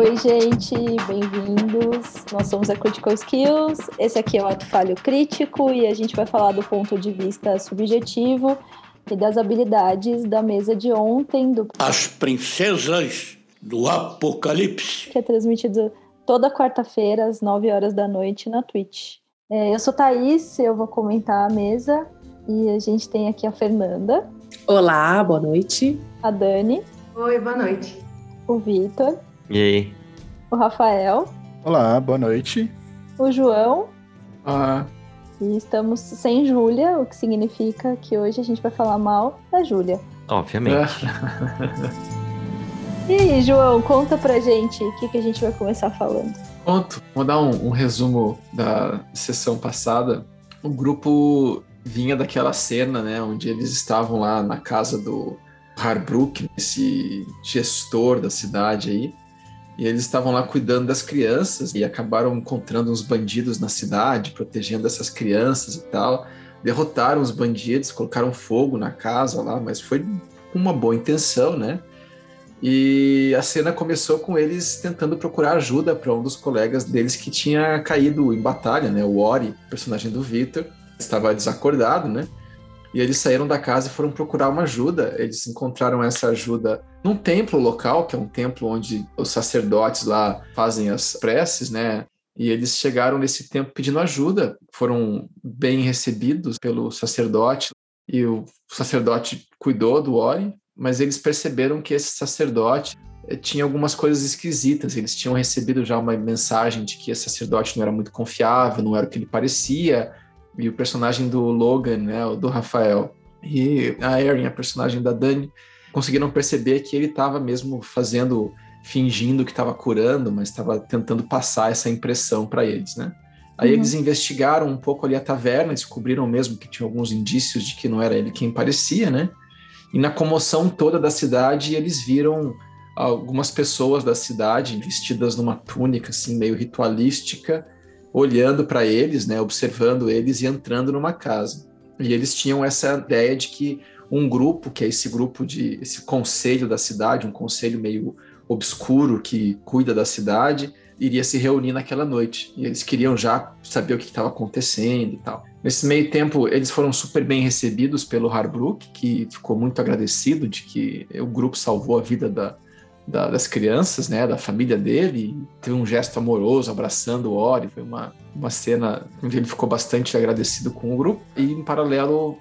Oi, gente, bem-vindos. Nós somos a Critical Skills. Esse aqui é o Ato Falho Crítico e a gente vai falar do ponto de vista subjetivo e das habilidades da mesa de ontem. Do... As Princesas do Apocalipse. Que é transmitido toda quarta-feira, às 9 horas da noite, na Twitch. É, eu sou Thaís, eu vou comentar a mesa e a gente tem aqui a Fernanda. Olá, boa noite. A Dani. Oi, boa noite. O Vitor. E aí? O Rafael. Olá, boa noite. O João. Ah. E estamos sem Júlia, o que significa que hoje a gente vai falar mal da Júlia. Obviamente. e aí, João, conta pra gente o que, que a gente vai começar falando. Conto. Vou dar um, um resumo da sessão passada. O grupo vinha daquela cena, né, onde eles estavam lá na casa do Harbrook, esse gestor da cidade aí, e eles estavam lá cuidando das crianças e acabaram encontrando uns bandidos na cidade, protegendo essas crianças e tal. Derrotaram os bandidos, colocaram fogo na casa lá, mas foi com uma boa intenção, né? E a cena começou com eles tentando procurar ajuda para um dos colegas deles que tinha caído em batalha, né? O Ori, personagem do Victor, estava desacordado, né? E eles saíram da casa e foram procurar uma ajuda. Eles encontraram essa ajuda num templo local, que é um templo onde os sacerdotes lá fazem as preces, né? E eles chegaram nesse templo pedindo ajuda, foram bem recebidos pelo sacerdote, e o sacerdote cuidou do Ori, mas eles perceberam que esse sacerdote eh, tinha algumas coisas esquisitas. Eles tinham recebido já uma mensagem de que esse sacerdote não era muito confiável, não era o que ele parecia, e o personagem do Logan, né, o do Rafael, e a Erin, a personagem da Dani, conseguiram perceber que ele estava mesmo fazendo, fingindo que estava curando, mas estava tentando passar essa impressão para eles, né? Aí uhum. eles investigaram um pouco ali a taverna, descobriram mesmo que tinha alguns indícios de que não era ele quem parecia, né? E na comoção toda da cidade, eles viram algumas pessoas da cidade vestidas numa túnica assim meio ritualística, olhando para eles, né, observando eles e entrando numa casa. E eles tinham essa ideia de que um grupo, que é esse grupo de esse conselho da cidade, um conselho meio obscuro que cuida da cidade, iria se reunir naquela noite. E eles queriam já saber o que estava acontecendo e tal. Nesse meio tempo, eles foram super bem recebidos pelo Harbrook, que ficou muito agradecido de que o grupo salvou a vida da, da, das crianças, né, da família dele, teve um gesto amoroso abraçando o Ori, foi uma, uma cena onde ele ficou bastante agradecido com o grupo, e em paralelo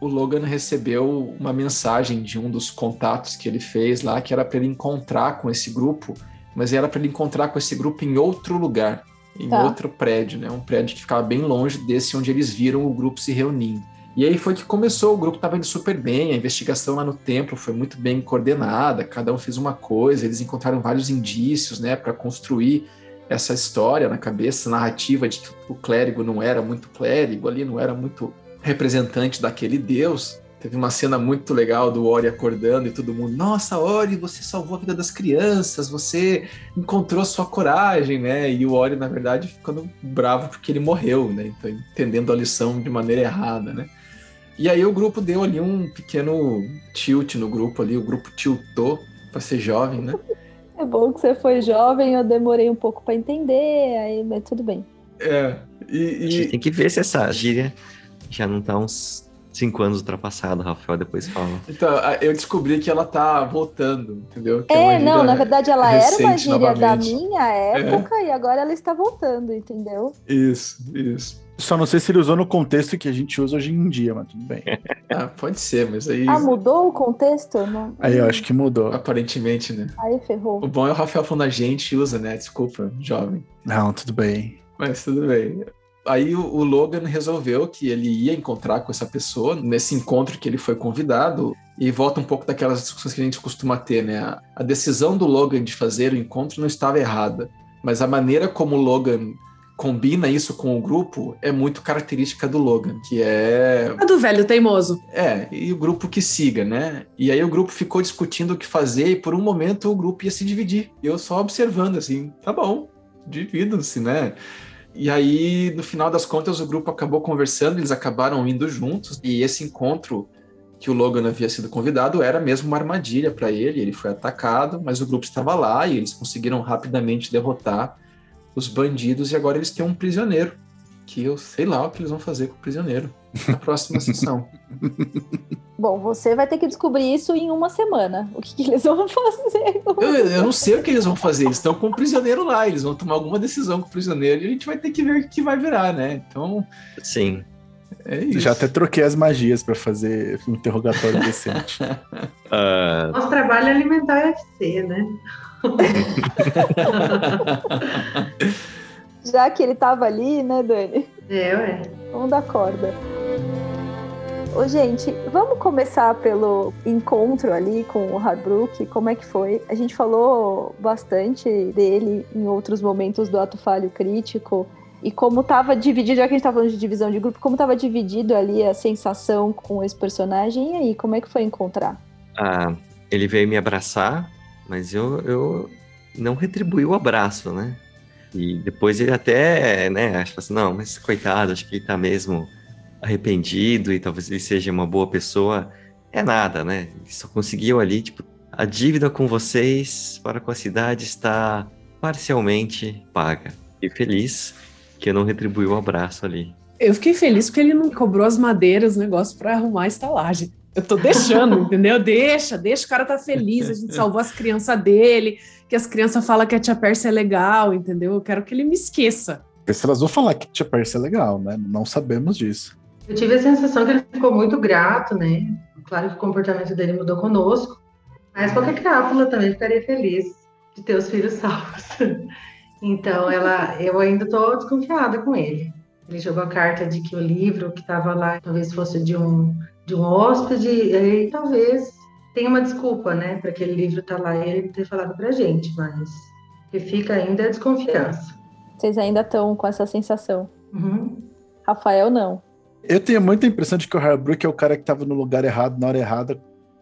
o Logan recebeu uma mensagem de um dos contatos que ele fez lá, que era para ele encontrar com esse grupo, mas era para ele encontrar com esse grupo em outro lugar, em tá. outro prédio, né, um prédio que ficava bem longe desse onde eles viram o grupo se reunindo. E aí foi que começou, o grupo estava indo super bem, a investigação lá no templo foi muito bem coordenada, cada um fez uma coisa, eles encontraram vários indícios, né, para construir essa história na cabeça, narrativa de que o clérigo não era muito clérigo ali, não era muito representante daquele deus. Teve uma cena muito legal do Ori acordando e todo mundo, nossa, Ori, você salvou a vida das crianças, você encontrou sua coragem, né? E o Ori, na verdade, ficando bravo porque ele morreu, né? Então, entendendo a lição de maneira errada, né? E aí o grupo deu ali um pequeno tilt no grupo ali, o grupo tiltou para ser jovem, né? É bom que você foi jovem, eu demorei um pouco para entender, aí mas tudo bem. É. E, e... A gente tem que ver se essa gíria já não tá uns cinco anos ultrapassado, Rafael depois fala. Então, eu descobri que ela tá voltando, entendeu? Que é, é não, na verdade ela era uma gíria novamente. da minha época é. e agora ela está voltando, entendeu? Isso, isso. Só não sei se ele usou no contexto que a gente usa hoje em dia, mas tudo bem. ah, pode ser, mas aí. Ah, mudou o contexto? Não. Aí eu acho que mudou. Aparentemente, né? Aí ferrou. O bom é o Rafael falando a gente usa, né? Desculpa, jovem. Não, tudo bem. Mas tudo bem. Aí o, o Logan resolveu que ele ia encontrar com essa pessoa nesse encontro que ele foi convidado. E volta um pouco daquelas discussões que a gente costuma ter, né? A, a decisão do Logan de fazer o encontro não estava errada, mas a maneira como o Logan combina isso com o grupo é muito característica do Logan, que é. É do velho teimoso. É, e o grupo que siga, né? E aí o grupo ficou discutindo o que fazer e por um momento o grupo ia se dividir. Eu só observando assim, tá bom, dividam-se, né? E aí, no final das contas, o grupo acabou conversando, eles acabaram indo juntos, e esse encontro que o Logan havia sido convidado era mesmo uma armadilha para ele. Ele foi atacado, mas o grupo estava lá e eles conseguiram rapidamente derrotar os bandidos e agora eles têm um prisioneiro. Que eu sei lá o que eles vão fazer com o prisioneiro na próxima sessão. Bom, você vai ter que descobrir isso em uma semana. O que, que eles vão fazer? Eu, eu, não sei o que eles vão fazer. Eles estão com o prisioneiro lá. Eles vão tomar alguma decisão com o prisioneiro e a gente vai ter que ver o que vai virar, né? Então. Sim. É isso. Já até troquei as magias pra fazer um interrogatório decente. Ah, Nosso trabalho é alimentar a UFC, né? Já que ele tava ali, né, Dani? É, ué. Vamos dar corda. Ô, gente, vamos começar pelo encontro ali com o Harbrook. Como é que foi? A gente falou bastante dele em outros momentos do ato falho crítico. E como estava dividido, já que a gente estava falando de divisão de grupo, como estava dividido ali a sensação com esse personagem. E aí, como é que foi encontrar? ah, ele veio me abraçar, mas eu, eu não retribuí o abraço, né? E depois ele até, né, acho assim, não, mas coitado, acho que ele tá mesmo arrependido e talvez ele seja uma boa pessoa. É nada, né? Ele só conseguiu ali, tipo, a dívida com vocês para com a cidade está parcialmente paga. E feliz que eu não retribuí o abraço ali. Eu fiquei feliz porque ele não cobrou as madeiras, o negócio para arrumar a estalagem. Eu tô deixando, entendeu? Deixa, deixa, o cara tá feliz, a gente salvou as crianças dele, que as crianças falam que a tia Pérsia é legal, entendeu? Eu quero que ele me esqueça. Se elas vão falar que Tia Percy é legal, né? Não sabemos disso. Eu tive a sensação que ele ficou muito grato, né? Claro que o comportamento dele mudou conosco, mas qualquer crápula também ficaria feliz de ter os filhos salvos. Então, ela, eu ainda estou desconfiada com ele. Ele jogou a carta de que o livro que estava lá talvez fosse de um, de um hóspede, e aí talvez tenha uma desculpa, né, para aquele livro estar lá e ele ter falado para a gente, mas o que fica ainda é a desconfiança. Vocês ainda estão com essa sensação? Uhum. Rafael, não. Eu tenho muita impressão de que o Harbrook é o cara que tava no lugar errado, na hora errada,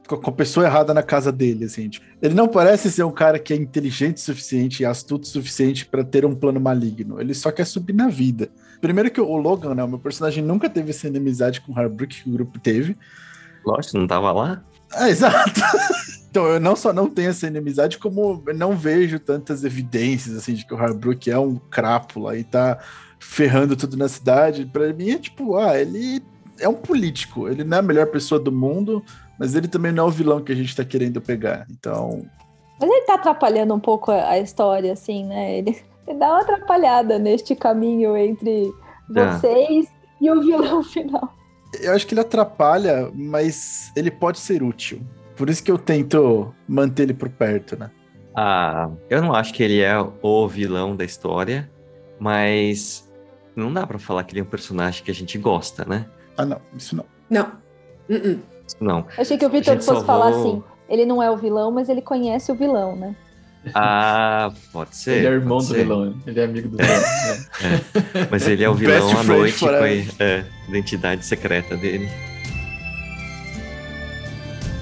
com com a pessoa errada na casa dele, assim. tipo. Ele não parece ser um cara que é inteligente o suficiente e astuto o suficiente para ter um plano maligno. Ele só quer subir na vida. Primeiro que o Logan, né, o meu personagem nunca teve essa inimizade com o Harbrook que o grupo teve. Lógico, não tava lá? Ah, exato. Então, eu não só não tenho essa inimizade, como eu não vejo tantas evidências, assim, de que o Harbrook é um crápula e tá ferrando tudo na cidade. Pra mim é tipo, ah, ele é um político. Ele não é a melhor pessoa do mundo, mas ele também não é o vilão que a gente tá querendo pegar. Então, Mas ele tá atrapalhando um pouco a a história, assim, né? Ele, ele dá uma atrapalhada neste caminho entre Tá. vocês e o vilão final. eu acho que ele atrapalha, mas ele pode ser útil. Por isso que eu tento manter ele por perto, né? Ah, eu não acho que ele é o vilão da história, mas não dá pra falar que ele é um personagem que a gente gosta, né? Ah, não, isso não. Não. Uh-uh. Não. Achei que o Vitor fosse só falar assim. Ele não é o vilão, mas ele conhece o vilão, né? Ah, pode ser. ele é irmão do ser. vilão, ele é amigo do vilão. né? Mas ele é o Best vilão à friend noite, forever. foi é, identidade secreta dele.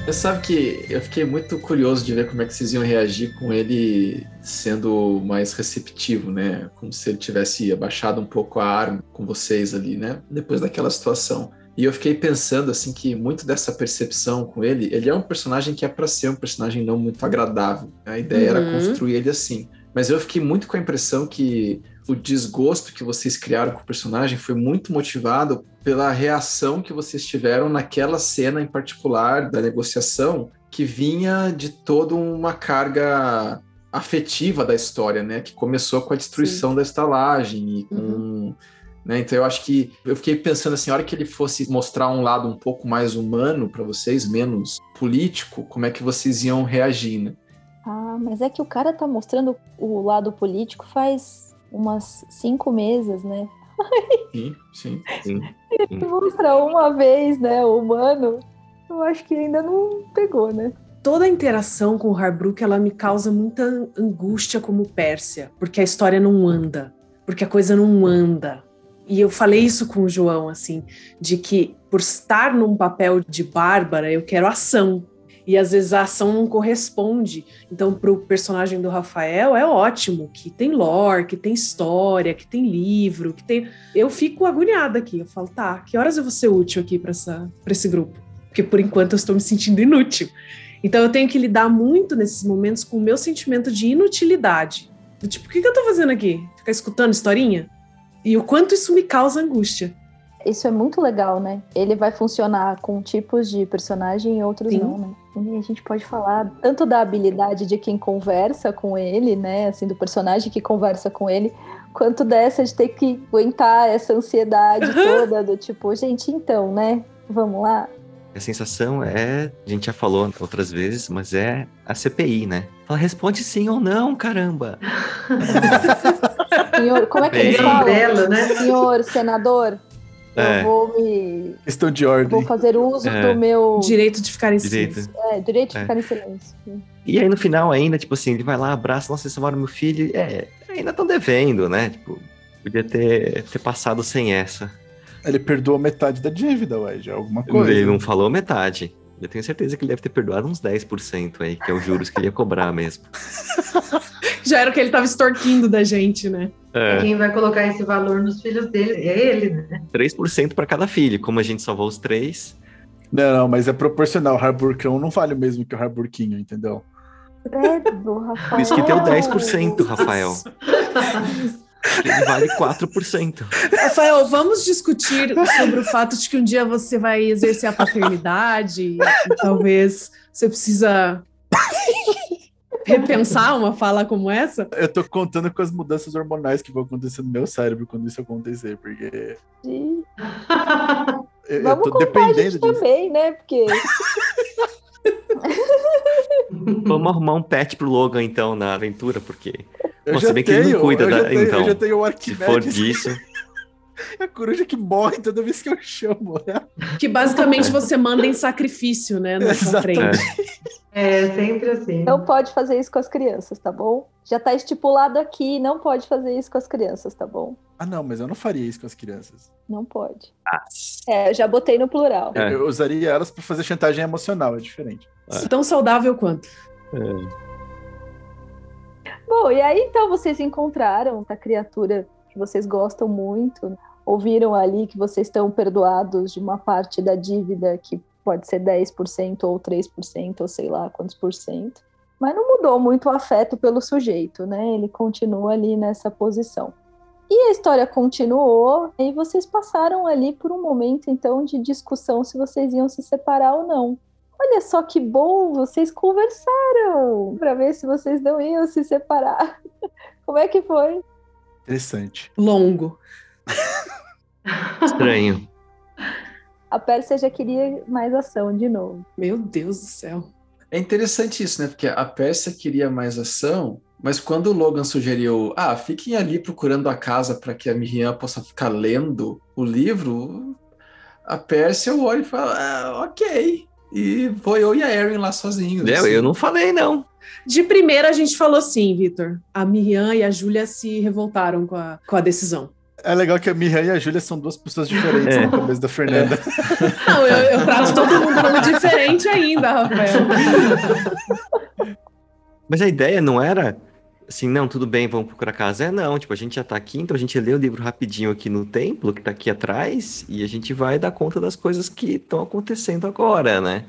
Você sabe que eu fiquei muito curioso de ver como é que vocês iam reagir com ele sendo mais receptivo, né? Como se ele tivesse abaixado um pouco a arma com vocês ali, né? Depois daquela situação. E eu fiquei pensando assim que muito dessa percepção com ele, ele é um personagem que é para ser um personagem não muito agradável. A ideia era Uhum. construir ele assim. Mas eu fiquei muito com a impressão que o desgosto que vocês criaram com o personagem foi muito motivado pela reação que vocês tiveram naquela cena em particular da negociação, que vinha de toda uma carga afetiva da história, né? Que começou com a destruição da estalagem e com. Né? Então eu acho que eu fiquei pensando assim, a hora que ele fosse mostrar um lado um pouco mais humano para vocês, menos político, como é que vocês iam reagir, né? Ah, mas é que o cara tá mostrando o lado político faz umas cinco meses, né? Sim, sim. Sim. Ele mostra uma vez, né, o humano. Eu acho que ainda não pegou, né? Toda a interação com o Harbrook, ela me causa muita angústia como Pérsia, porque a história não anda, porque a coisa não anda. E eu falei isso com o João, assim, de que por estar num papel de Bárbara, eu quero ação. E às vezes a ação não corresponde. Então, para o personagem do Rafael, é ótimo que tem lore, que tem história, que tem livro, que tem. Eu fico agoniada aqui. Eu falo, tá, que horas eu vou ser útil aqui para esse grupo? porque por enquanto eu estou me sentindo inútil. Então eu tenho que lidar muito nesses momentos com o meu sentimento de inutilidade. Tipo, o que, que eu tô fazendo aqui? Ficar escutando historinha? E o quanto isso me causa angústia. Isso é muito legal, né? Ele vai funcionar com tipos de personagem e outros Sim. não, né? E a gente pode falar tanto da habilidade de quem conversa com ele, né? Assim, do personagem que conversa com ele, quanto dessa de ter que aguentar essa ansiedade toda do tipo, gente, então, né? Vamos lá. A sensação é, a gente já falou outras vezes, mas é a CPI, né? Fala, responde sim ou não, caramba. Senhor, como é que eles falam? belo, né? Senhor senador, É. eu vou me. Questão de Vou ordem. fazer uso É. do meu. Direito de ficar em Direito. silêncio. É, direito de É. ficar em silêncio. E aí no final ainda, tipo assim, ele vai lá, abraça, nossa, vocês salvaram meu filho. É, ainda estão devendo, né? Tipo, podia ter, ter passado sem essa. Ele perdoou metade da dívida, ué, já é alguma coisa. Ele não falou metade. Eu tenho certeza que ele deve ter perdoado uns 10% aí, que é os juros que ele ia cobrar mesmo. Já era o que ele tava extorquindo da gente, né? É, Quem vai colocar esse valor nos filhos dele é ele, né? 3% para cada filho. Como a gente salvou os três, Não, não, mas é proporcional. O Harburcão não vale o mesmo que o Harburquinho, entendeu? Credo, Rafael. por isso que tem o 10%, Rafael. Ele vale 4%. Rafael, vamos discutir sobre o fato de que um dia você vai exercer a paternidade e talvez você precisa repensar uma fala como essa. Eu tô contando com as mudanças hormonais que vão acontecer no meu cérebro quando isso acontecer, porque eu, eu Vamos tô contar a dependendo gente disso. também, né? Porque Vamos arrumar um pet pro Logan, então, na aventura, porque Eu se bem que ele não tenho, cuida eu da- tenho, então, eu já tenho o se for Arquimedes, disso. a coruja que morre toda vez que eu chamo. Né? Que basicamente você manda em sacrifício, né? Na sua frente. É sempre assim. não pode fazer isso com as crianças, tá bom? Já tá estipulado aqui, não pode fazer isso com as crianças, tá bom? Ah, não, mas eu não faria isso com as crianças. Não pode. É, eu já botei no plural. É. Eu usaria elas pra fazer chantagem emocional, é diferente. Tão saudável quanto. Bom, e aí então vocês encontraram a criatura que vocês gostam muito, ouviram ali que vocês estão perdoados de uma parte da dívida que pode ser 10% ou 3%, ou sei lá quantos por cento. Mas não mudou muito o afeto pelo sujeito, né? Ele continua ali nessa posição. E a história continuou, e vocês passaram ali por um momento então de discussão se vocês iam se separar ou não. Olha só que bom, vocês conversaram para ver se vocês não iam se separar. Como é que foi? Interessante. Longo. Estranho. A Pérsia já queria mais ação de novo. Meu Deus do céu. É interessante isso, né? Porque a Pérsia queria mais ação, mas quando o Logan sugeriu, ah, fiquem ali procurando a casa para que a Miriam possa ficar lendo o livro, a Pérsia olha e fala, ah, ok. E foi eu e a Erin lá sozinhos. Eu, assim. eu não falei, não. De primeira a gente falou sim, Vitor. A Miriam e a Júlia se revoltaram com a, com a decisão. É legal que a Miriam e a Júlia são duas pessoas diferentes É. na cabeça da Fernanda. Não, eu, eu trato todo mundo como diferente ainda, Rafael. Mas a ideia não era assim, não, tudo bem, vamos procurar casa. É não, tipo, a gente já tá aqui, então a gente lê o livro rapidinho aqui no templo, que tá aqui atrás, e a gente vai dar conta das coisas que estão acontecendo agora, né?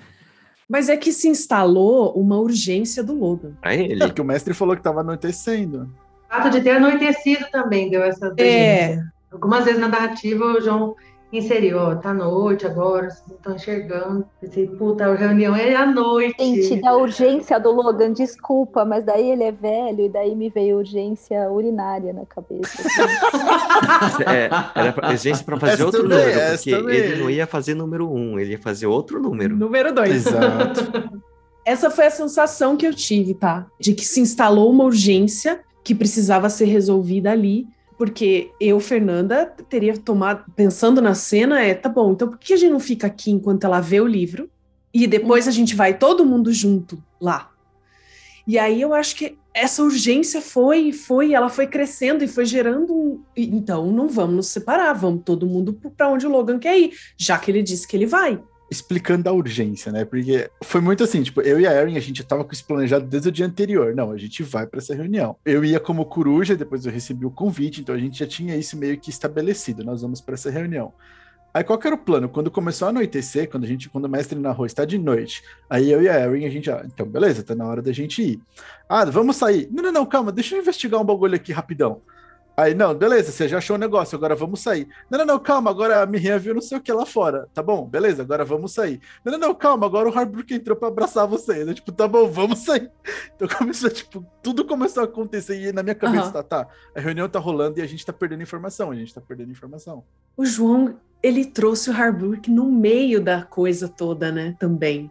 Mas é que se instalou uma urgência do Logan. Pra ele. É porque o mestre falou que tava anoitecendo. O fato de ter anoitecido também deu essa É. urgência. Algumas vezes na narrativa o João inseriu, ó, tá noite agora, vocês não estão enxergando. Pensei, puta, a reunião é à noite. Gente, da urgência do Logan, desculpa, mas daí ele é velho e daí me veio urgência urinária na cabeça. assim. É, era pra, urgência pra fazer Essa outro também, número, porque também. ele não ia fazer número um, ele ia fazer outro número. Número dois. Exato. Essa foi a sensação que eu tive, tá? De que se instalou uma urgência que precisava ser resolvida ali, porque eu, Fernanda, teria tomado, pensando na cena, é, tá bom, então por que a gente não fica aqui enquanto ela vê o livro e depois a gente vai todo mundo junto lá? E aí eu acho que essa urgência foi, foi, ela foi crescendo e foi gerando um, então não vamos nos separar, vamos todo mundo para onde o Logan quer ir, já que ele disse que ele vai. Explicando a urgência, né? Porque foi muito assim, tipo, eu e a Erin, a gente tava com isso planejado desde o dia anterior. Não, a gente vai pra essa reunião. Eu ia como coruja, depois eu recebi o convite, então a gente já tinha isso meio que estabelecido. Nós vamos pra essa reunião. Aí qual que era o plano? Quando começou a anoitecer, quando a gente, quando o mestre narrou, está de noite. Aí eu e a Erin, a gente, ah, então beleza, tá na hora da gente ir. Ah, vamos sair. Não, não, não, calma, deixa eu investigar um bagulho aqui rapidão. Aí, não, beleza, você já achou o negócio, agora vamos sair. Não, não, não, calma, agora a Miriam viu não sei o que lá fora. Tá bom, beleza, agora vamos sair. Não, não, não, calma, agora o Harbrook entrou pra abraçar vocês. Eu, tipo, tá bom, vamos sair. Então começou, tipo, tudo começou a acontecer e na minha cabeça, Aham. tá, tá, a reunião tá rolando e a gente tá perdendo informação, a gente tá perdendo informação. O João, ele trouxe o Harbrook no meio da coisa toda, né? Também.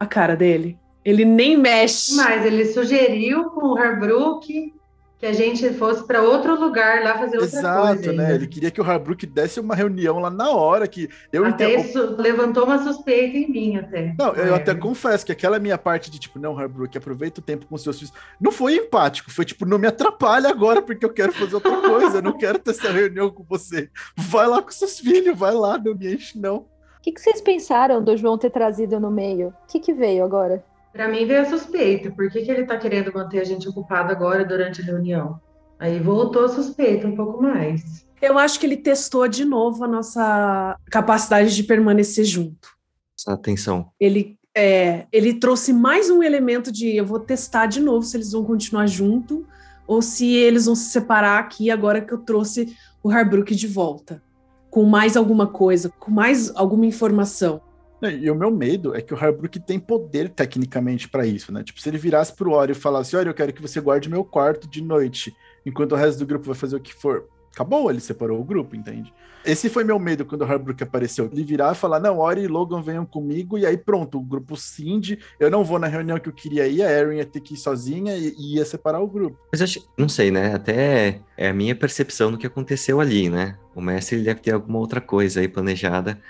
A cara dele. Ele nem mexe. Mas ele sugeriu com o Harbrook que a gente fosse para outro lugar lá fazer outra Exato, coisa. né? ainda. Ele queria que o Harbrook desse uma reunião lá na hora que eu Até entendo. isso levantou uma suspeita em mim até. Não, eu É. até confesso que aquela minha parte de tipo, não, Harbrook, aproveita o tempo com seus filhos. Não foi empático, foi tipo, não me atrapalha agora porque eu quero fazer outra coisa, eu não quero ter essa reunião com você. Vai lá com seus filhos, vai lá, não me enche, não. O que, que vocês pensaram do João ter trazido no meio? O que, que veio agora? Para mim veio a suspeita. Por que, que ele está querendo manter a gente ocupado agora durante a reunião? Aí voltou a suspeita um pouco mais. Eu acho que ele testou de novo a nossa capacidade de permanecer junto. Essa atenção. Ele, é, ele trouxe mais um elemento de eu vou testar de novo se eles vão continuar junto ou se eles vão se separar aqui agora que eu trouxe o Harbrook de volta. Com mais alguma coisa, com mais alguma informação. E o meu medo é que o Harbrook tem poder tecnicamente pra isso, né? Tipo, se ele virasse pro Ori e falasse: Olha, eu quero que você guarde meu quarto de noite, enquanto o resto do grupo vai fazer o que for. Acabou, ele separou o grupo, entende? Esse foi meu medo quando o Harbrook apareceu. Ele virar e falar: Não, Ori e Logan venham comigo, e aí pronto, o grupo cinde. Eu não vou na reunião que eu queria ir, a Erin ia ter que ir sozinha e, e ia separar o grupo. Mas eu acho, não sei, né? Até é a minha percepção do que aconteceu ali, né? O mestre deve ter alguma outra coisa aí planejada.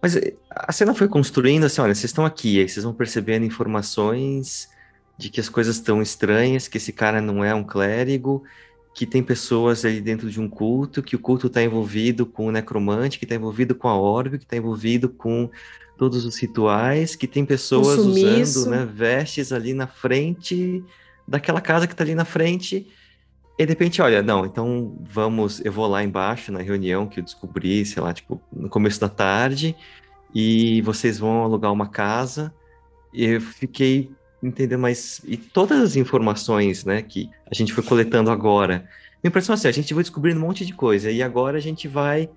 Mas eh, a cena foi construindo assim, olha, vocês estão aqui, aí vocês vão percebendo informações de que as coisas estão estranhas, que esse cara não é um clérigo, que tem pessoas ali dentro de um culto, que o culto está envolvido com o necromante, que está envolvido com a orbe, que está envolvido com todos os rituais, que tem pessoas usando né, vestes ali na frente daquela casa que está ali na frente. E de repente, olha, não, então vamos, eu vou lá embaixo na reunião que eu descobri, sei lá, tipo, no começo da tarde, e vocês vão alugar uma casa. E eu fiquei entendendo mais. E todas as informações, né, que a gente foi coletando agora. Minha impressão é assim, a gente vai descobrindo um monte de coisa, e agora a gente vai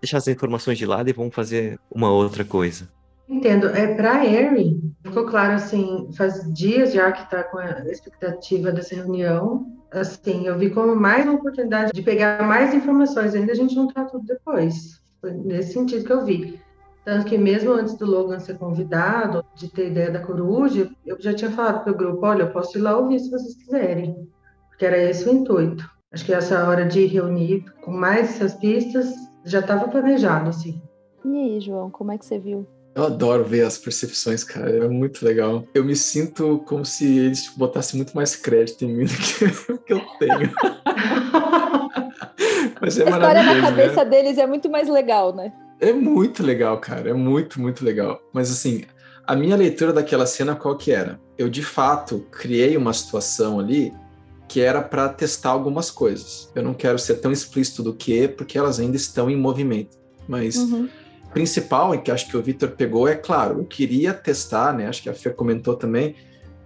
deixar as informações de lado e vamos fazer uma outra coisa. Entendo. É para Erin, ficou claro assim, faz dias já que está com a expectativa dessa reunião. Assim, eu vi como mais uma oportunidade de pegar mais informações, ainda a gente juntar tudo depois. Foi nesse sentido que eu vi. Tanto que mesmo antes do Logan ser convidado, de ter ideia da coruja, eu já tinha falado para o grupo, olha, eu posso ir lá ouvir se vocês quiserem. Porque era esse o intuito. Acho que essa hora de reunir com mais essas pistas já estava planejado, assim. E aí, João, como é que você viu? Eu adoro ver as percepções, cara. É muito legal. Eu me sinto como se eles tipo, botassem muito mais crédito em mim do que o que eu tenho. Mas é a história na né? cabeça deles é muito mais legal, né? É muito legal, cara. É muito, muito legal. Mas assim, a minha leitura daquela cena qual que era? Eu de fato criei uma situação ali que era para testar algumas coisas. Eu não quero ser tão explícito do que, porque elas ainda estão em movimento. Mas Uhum. Principal, e que acho que o Victor pegou, é claro, eu queria testar, né? Acho que a Fê comentou também.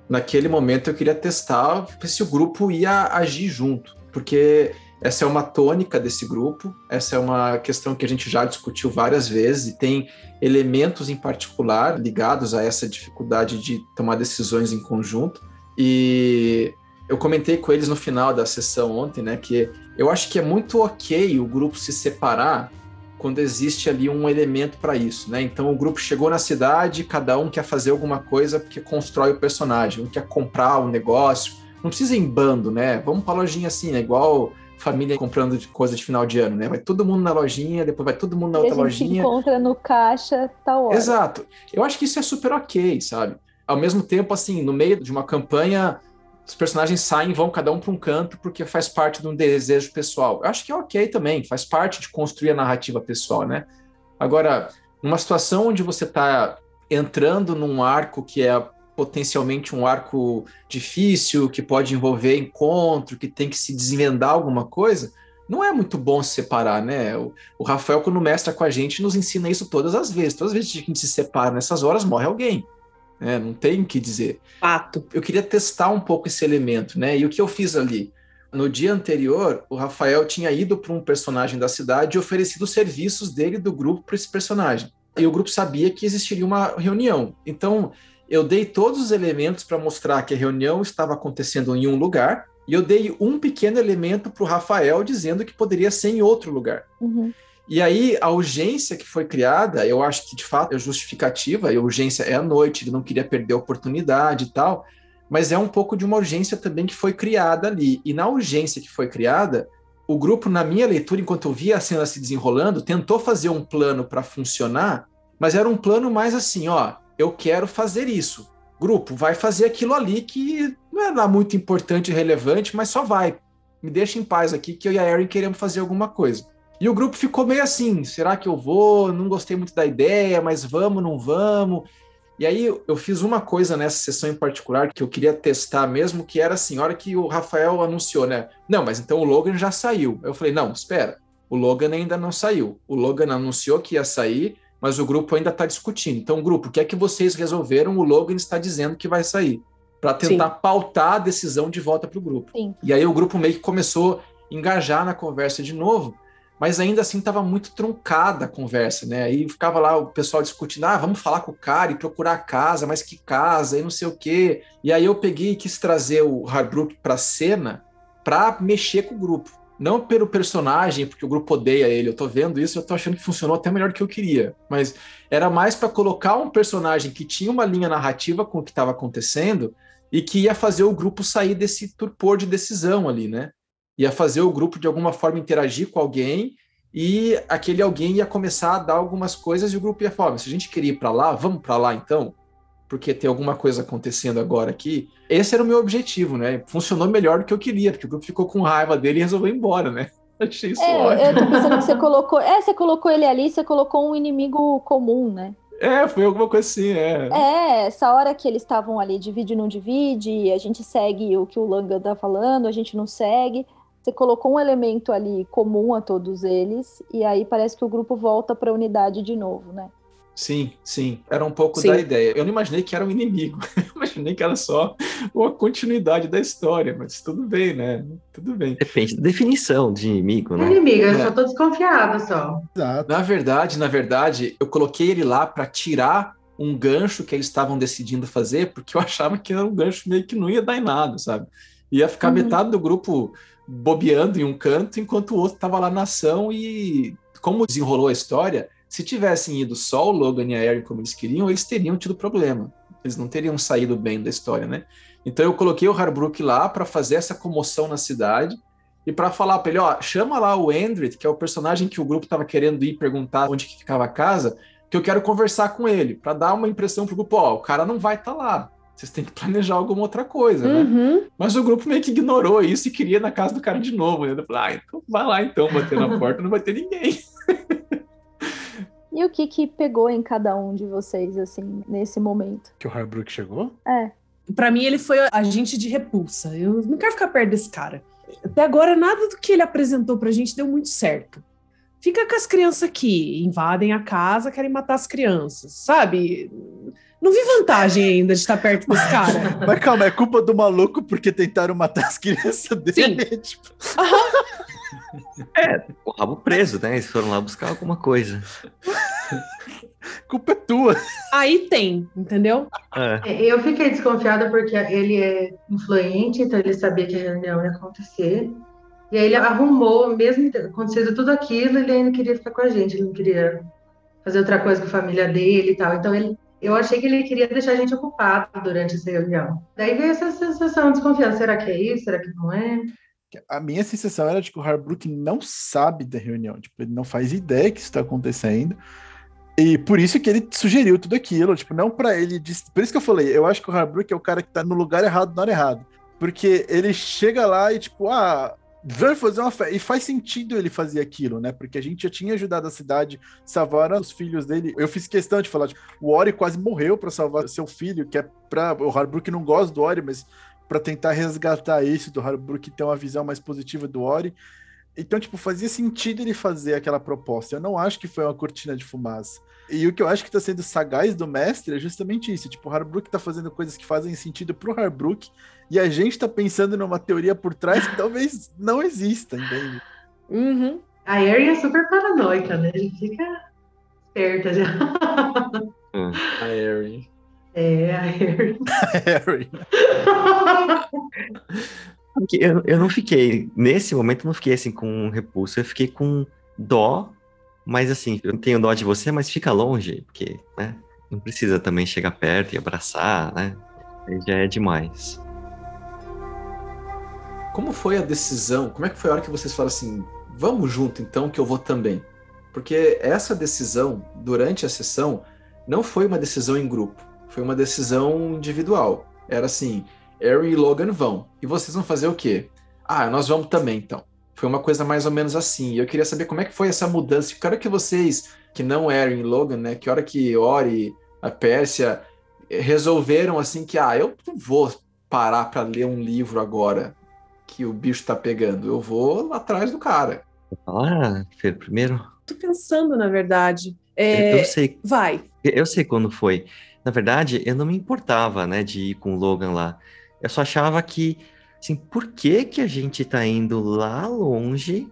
Naquele momento eu queria testar se o grupo ia agir junto, porque essa é uma tônica desse grupo, essa é uma questão que a gente já discutiu várias vezes e tem elementos em particular ligados a essa dificuldade de tomar decisões em conjunto. E eu comentei com eles no final da sessão ontem, né, que eu acho que é muito ok o grupo se separar quando existe ali um elemento para isso, né? Então o grupo chegou na cidade, cada um quer fazer alguma coisa porque constrói o personagem, um quer comprar o negócio, não precisa ir em bando, né? Vamos para lojinha assim, né? Igual família comprando coisa de final de ano, né? Vai todo mundo na lojinha, depois vai todo mundo na E a outra gente se lojinha. encontra no caixa tal hora. Exato. Eu acho que isso é super ok, sabe? Ao mesmo tempo, assim, no meio de uma campanha, os personagens saem vão cada um para um canto porque faz parte de um desejo pessoal. Eu acho que é ok também, faz parte de construir a narrativa pessoal, né? Agora, numa situação onde você está entrando num arco que é potencialmente um arco difícil, que pode envolver encontro, que tem que se desvendar alguma coisa, não é muito bom se separar, né? O, o, Rafael, quando mestra com a gente, nos ensina isso todas as vezes. Todas as vezes que a gente se separa nessas horas, morre alguém. Né? Não tem o que dizer. Fato. Eu queria testar um pouco esse elemento, né? E o que eu fiz ali? No dia anterior, o Rafael tinha ido para um personagem da cidade e oferecido os serviços dele do grupo para esse personagem. E o grupo sabia que existiria uma reunião. Então, eu dei todos os elementos para mostrar que a reunião estava acontecendo em um lugar, e eu dei um pequeno elemento para o Rafael dizendo que poderia ser em outro lugar. Uhum. E aí, a urgência que foi criada, eu acho que de fato é justificativa, e a urgência é à noite, ele não queria perder a oportunidade e tal, mas é um pouco de uma urgência também que foi criada ali. E na urgência que foi criada, o grupo, na minha leitura, enquanto eu via a cena se desenrolando, tentou fazer um plano para funcionar, mas era um plano mais assim, ó, eu quero fazer isso. Grupo, vai fazer aquilo ali que não é lá muito importante e relevante, mas só vai. Me deixa em paz aqui que eu e a Erin queremos fazer alguma coisa. E o grupo ficou meio assim: será que eu vou? Não gostei muito da ideia, mas vamos, não vamos. E aí eu fiz uma coisa nessa sessão em particular que eu queria testar mesmo, que era assim, a hora que o Rafael anunciou, né? Não, mas então o Logan já saiu. Eu falei, não, espera, o Logan ainda não saiu. O Logan anunciou que ia sair, mas o grupo ainda está discutindo. Então, grupo, o que é que vocês resolveram? O Logan está dizendo que vai sair. Para tentar Sim. pautar a decisão de volta para o grupo. Sim. E aí o grupo meio que começou a engajar na conversa de novo mas ainda assim estava muito truncada a conversa, né? Aí ficava lá o pessoal discutindo, ah, vamos falar com o cara e procurar casa, mas que casa, e não sei o quê. E aí eu peguei e quis trazer o Harbrook para a cena para mexer com o grupo. Não pelo personagem, porque o grupo odeia ele, eu tô vendo isso, eu tô achando que funcionou até melhor do que eu queria. Mas era mais para colocar um personagem que tinha uma linha narrativa com o que estava acontecendo e que ia fazer o grupo sair desse turpor de decisão ali, né? Ia fazer o grupo de alguma forma interagir com alguém e aquele alguém ia começar a dar algumas coisas e o grupo ia falar: se a gente queria ir para lá, vamos para lá então, porque tem alguma coisa acontecendo agora aqui. Esse era o meu objetivo, né? Funcionou melhor do que eu queria, porque o grupo ficou com raiva dele e resolveu ir embora, né? Achei isso é, ótimo. Eu tô pensando que você colocou. É, você colocou ele ali, você colocou um inimigo comum, né? É, foi alguma coisa assim, é. É, essa hora que eles estavam ali, divide não divide, a gente segue o que o Langa tá falando, a gente não segue você colocou um elemento ali comum a todos eles, e aí parece que o grupo volta para a unidade de novo, né? Sim, sim. Era um pouco sim. da ideia. Eu não imaginei que era um inimigo. Eu imaginei que era só uma continuidade da história, mas tudo bem, né? Tudo bem. Depende da definição de inimigo, né? É inimigo, eu é. só tô desconfiado só. Exato. Na verdade, na verdade, eu coloquei ele lá para tirar um gancho que eles estavam decidindo fazer, porque eu achava que era um gancho meio que não ia dar em nada, sabe? Ia ficar uhum. metade do grupo bobeando em um canto, enquanto o outro estava lá na ação e como desenrolou a história, se tivessem ido só o Logan e a Erin como eles queriam, eles teriam tido problema. Eles não teriam saído bem da história, né? Então eu coloquei o Harbrook lá para fazer essa comoção na cidade e para falar para ele, ó, chama lá o Endrit, que é o personagem que o grupo estava querendo ir perguntar onde que ficava a casa, que eu quero conversar com ele, para dar uma impressão pro grupo, ó, o cara não vai estar tá lá. Vocês têm que planejar alguma outra coisa, né? Uhum. Mas o grupo meio que ignorou isso e queria ir na casa do cara de novo. Né? Eu falei, ah, então vai lá então, bater na porta, não vai ter ninguém. E o que que pegou em cada um de vocês, assim, nesse momento? Que o Harbrook chegou? É. Pra mim, ele foi agente de repulsa. Eu não quero ficar perto desse cara. Até agora, nada do que ele apresentou pra gente deu muito certo. Fica com as crianças aqui, invadem a casa, querem matar as crianças, sabe? Não vi vantagem ainda de estar perto desse cara. Mas calma, é culpa do maluco porque tentaram matar as crianças dele? Sim. Tipo... É, o rabo preso, né? Eles foram lá buscar alguma coisa. culpa é tua. Aí tem, entendeu? É. é. Eu fiquei desconfiada porque ele é influente, então ele sabia que a reunião ia acontecer. E aí ele arrumou, mesmo acontecendo tudo aquilo, ele ainda queria ficar com a gente, ele não queria fazer outra coisa com a família dele e tal. Então ele eu achei que ele queria deixar a gente ocupado durante essa reunião. Daí veio essa sensação de desconfiança. Será que é isso? Será que não é? A minha sensação era de que o Harbrook não sabe da reunião. Tipo, ele não faz ideia que isso está acontecendo. E por isso que ele sugeriu tudo aquilo. Tipo, não para ele... Por isso que eu falei, eu acho que o Harbrook é o cara que tá no lugar errado na hora errada. Porque ele chega lá e, tipo, ah, vai fazer uma festa. E faz sentido ele fazer aquilo, né? Porque a gente já tinha ajudado a cidade, salvar os filhos dele. Eu fiz questão de falar, tipo, o Ori quase morreu para salvar seu filho, que é pra. O Harbrook não gosta do Ori, mas para tentar resgatar isso, do Harbrook ter uma visão mais positiva do Ori. Então, tipo, fazia sentido ele fazer aquela proposta. Eu não acho que foi uma cortina de fumaça. E o que eu acho que tá sendo sagaz do mestre é justamente isso. Tipo, o Harbrook tá fazendo coisas que fazem sentido pro Harbrook e a gente tá pensando numa teoria por trás que talvez não exista, entende? Uhum. A Harry é super paranoica, né? Ele fica esperta já. A Harry. É, a Harry. Harry. Porque Eu, eu não fiquei, nesse momento, eu não fiquei assim com repulso, eu fiquei com dó, mas assim, eu tenho dó de você, mas fica longe, porque, né, não precisa também chegar perto e abraçar, né, aí já é demais. Como foi a decisão? Como é que foi a hora que vocês falaram assim, vamos junto então, que eu vou também? Porque essa decisão, durante a sessão, não foi uma decisão em grupo, foi uma decisão individual. Era assim, Harry e Logan vão. E vocês vão fazer o quê? Ah, nós vamos também, então. Foi uma coisa mais ou menos assim. E eu queria saber como é que foi essa mudança. Que hora que vocês, que não Harry e Logan, né? Que hora que Ori, a Pérsia, resolveram assim que, ah, eu vou parar para ler um livro agora que o bicho tá pegando. Eu vou lá atrás do cara. Vou falar, Fer, primeiro? Tô pensando, na verdade. Eu- É, Eu sei Vai. Eu sei quando foi. Na verdade, eu não me importava, né, de ir com o Logan lá. Eu só achava que, assim, por que que a gente tá indo lá longe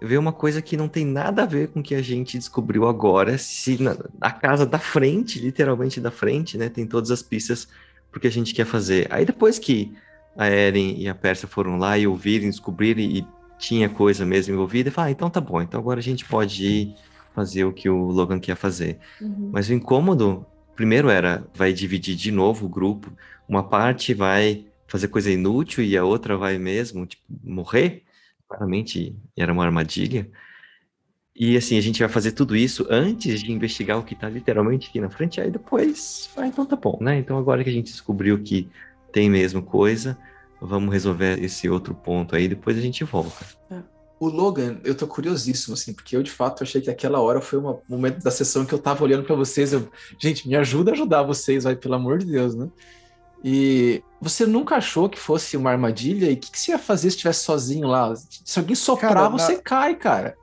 ver uma coisa que não tem nada a ver com o que a gente descobriu agora, se na, na casa da frente, literalmente da frente, né, tem todas as pistas porque a gente quer fazer. Aí depois que a Eren e a Pérsia foram lá e ouviram, descobriram e tinha coisa mesmo envolvida, eu falei, ah, então tá bom, então agora a gente pode ir fazer o que o Logan quer fazer. Uhum. Mas o incômodo, primeiro era, vai dividir de novo o grupo. Uma parte vai fazer coisa inútil e a outra vai mesmo, tipo, morrer. Claramente era uma armadilha. E assim, a gente vai fazer tudo isso antes de investigar o que tá literalmente aqui na frente. Aí depois, ah, então tá bom, né? Então agora que a gente descobriu que tem mesmo coisa, vamos resolver esse outro ponto aí, depois a gente volta. O Logan, eu tô curiosíssimo, assim, porque eu de fato achei que aquela hora foi um momento da sessão que eu tava olhando pra vocês. Eu, gente, me ajuda a ajudar vocês, vai, pelo amor de Deus, né? E você nunca achou que fosse uma armadilha? E o que, que você ia fazer se estivesse sozinho lá? Se alguém soprar, Cara, na- você cai, cara.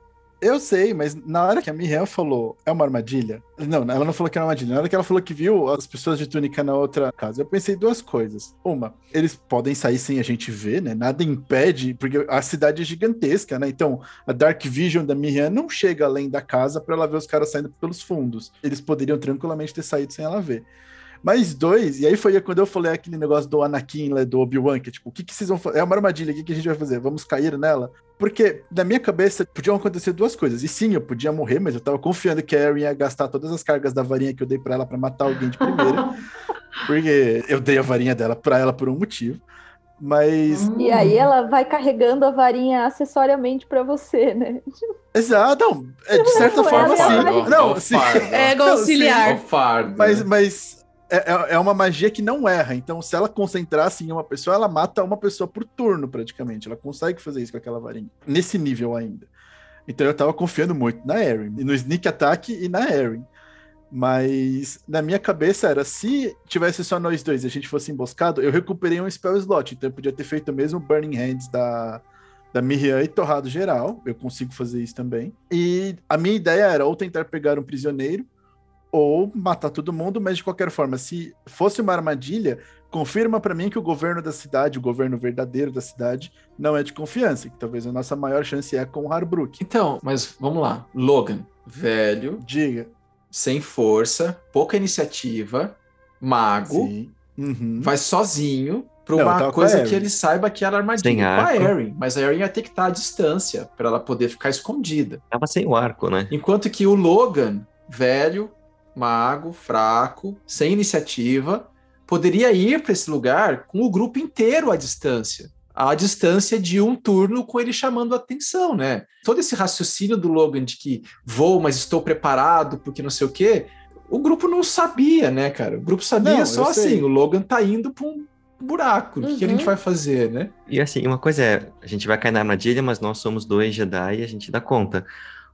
Eu sei, mas na hora que a Miriam falou, é uma armadilha? Não, ela não falou que era uma armadilha. Na hora que ela falou que viu as pessoas de túnica na outra casa, eu pensei duas coisas. Uma, eles podem sair sem a gente ver, né? Nada impede, porque a cidade é gigantesca, né? Então, a Dark Vision da Miriam não chega além da casa para ela ver os caras saindo pelos fundos. Eles poderiam tranquilamente ter saído sem ela ver. Mais dois, e aí foi quando eu falei aquele negócio do Anakin, né, do Obi-Wan, que tipo, o que, que vocês vão fazer? É uma armadilha, o que, que a gente vai fazer? Vamos cair nela? Porque na minha cabeça podiam acontecer duas coisas. E sim, eu podia morrer, mas eu tava confiando que a Erin ia gastar todas as cargas da varinha que eu dei pra ela pra matar alguém de primeira. porque eu dei a varinha dela pra ela por um motivo. Mas. E aí ela vai carregando a varinha acessoriamente pra você, né? Exato, não, é, de certa Não, forma, sim. ela- Não, Ó o sim. É igual Não, auxiliar. Mas, mas é, é- é uma magia que não erra. Então, se ela concentrasse em uma pessoa, ela mata uma pessoa por turno, praticamente. Ela consegue fazer isso com aquela varinha. Nesse nível ainda. Então, eu tava confiando muito na Erin. No sneak attack e na Erin. Mas na minha cabeça era, se tivesse só nós dois e a gente fosse emboscado, eu recuperei um spell slot. Então eu podia ter feito mesmo Burning Hands da, da Miriam e torrado geral. Eu consigo fazer isso também. E a minha ideia era ou tentar pegar um prisioneiro ou matar todo mundo, mas de qualquer forma, se fosse uma armadilha, confirma pra mim que o governo da cidade, o governo verdadeiro da cidade, não é de confiança, que talvez a nossa maior chance é com o Harbrook. Então, mas vamos lá. Logan, velho, Diga. sem força, pouca iniciativa, mago, Sim. Uhum. vai sozinho eu uma com coisa que ele saiba que era armadilha Sem com a arco. Erin. Mas a Erin ia ter que estar à distância pra ela poder ficar escondida. Tava sem o arco, né? Enquanto que o Logan, velho, mago, fraco, sem iniciativa, poderia ir para esse lugar com o grupo inteiro à distância. À distância de um turno com ele chamando a atenção, né? Todo esse raciocínio do Logan de que vou, mas estou preparado, porque não sei o quê, o grupo não sabia, né, cara? O grupo sabia Não, só assim, o Logan tá indo para um buraco. O que a Uhum. gente vai fazer, né? E assim, uma coisa é, a gente vai cair na armadilha, mas nós somos dois Jedi e a gente dá conta.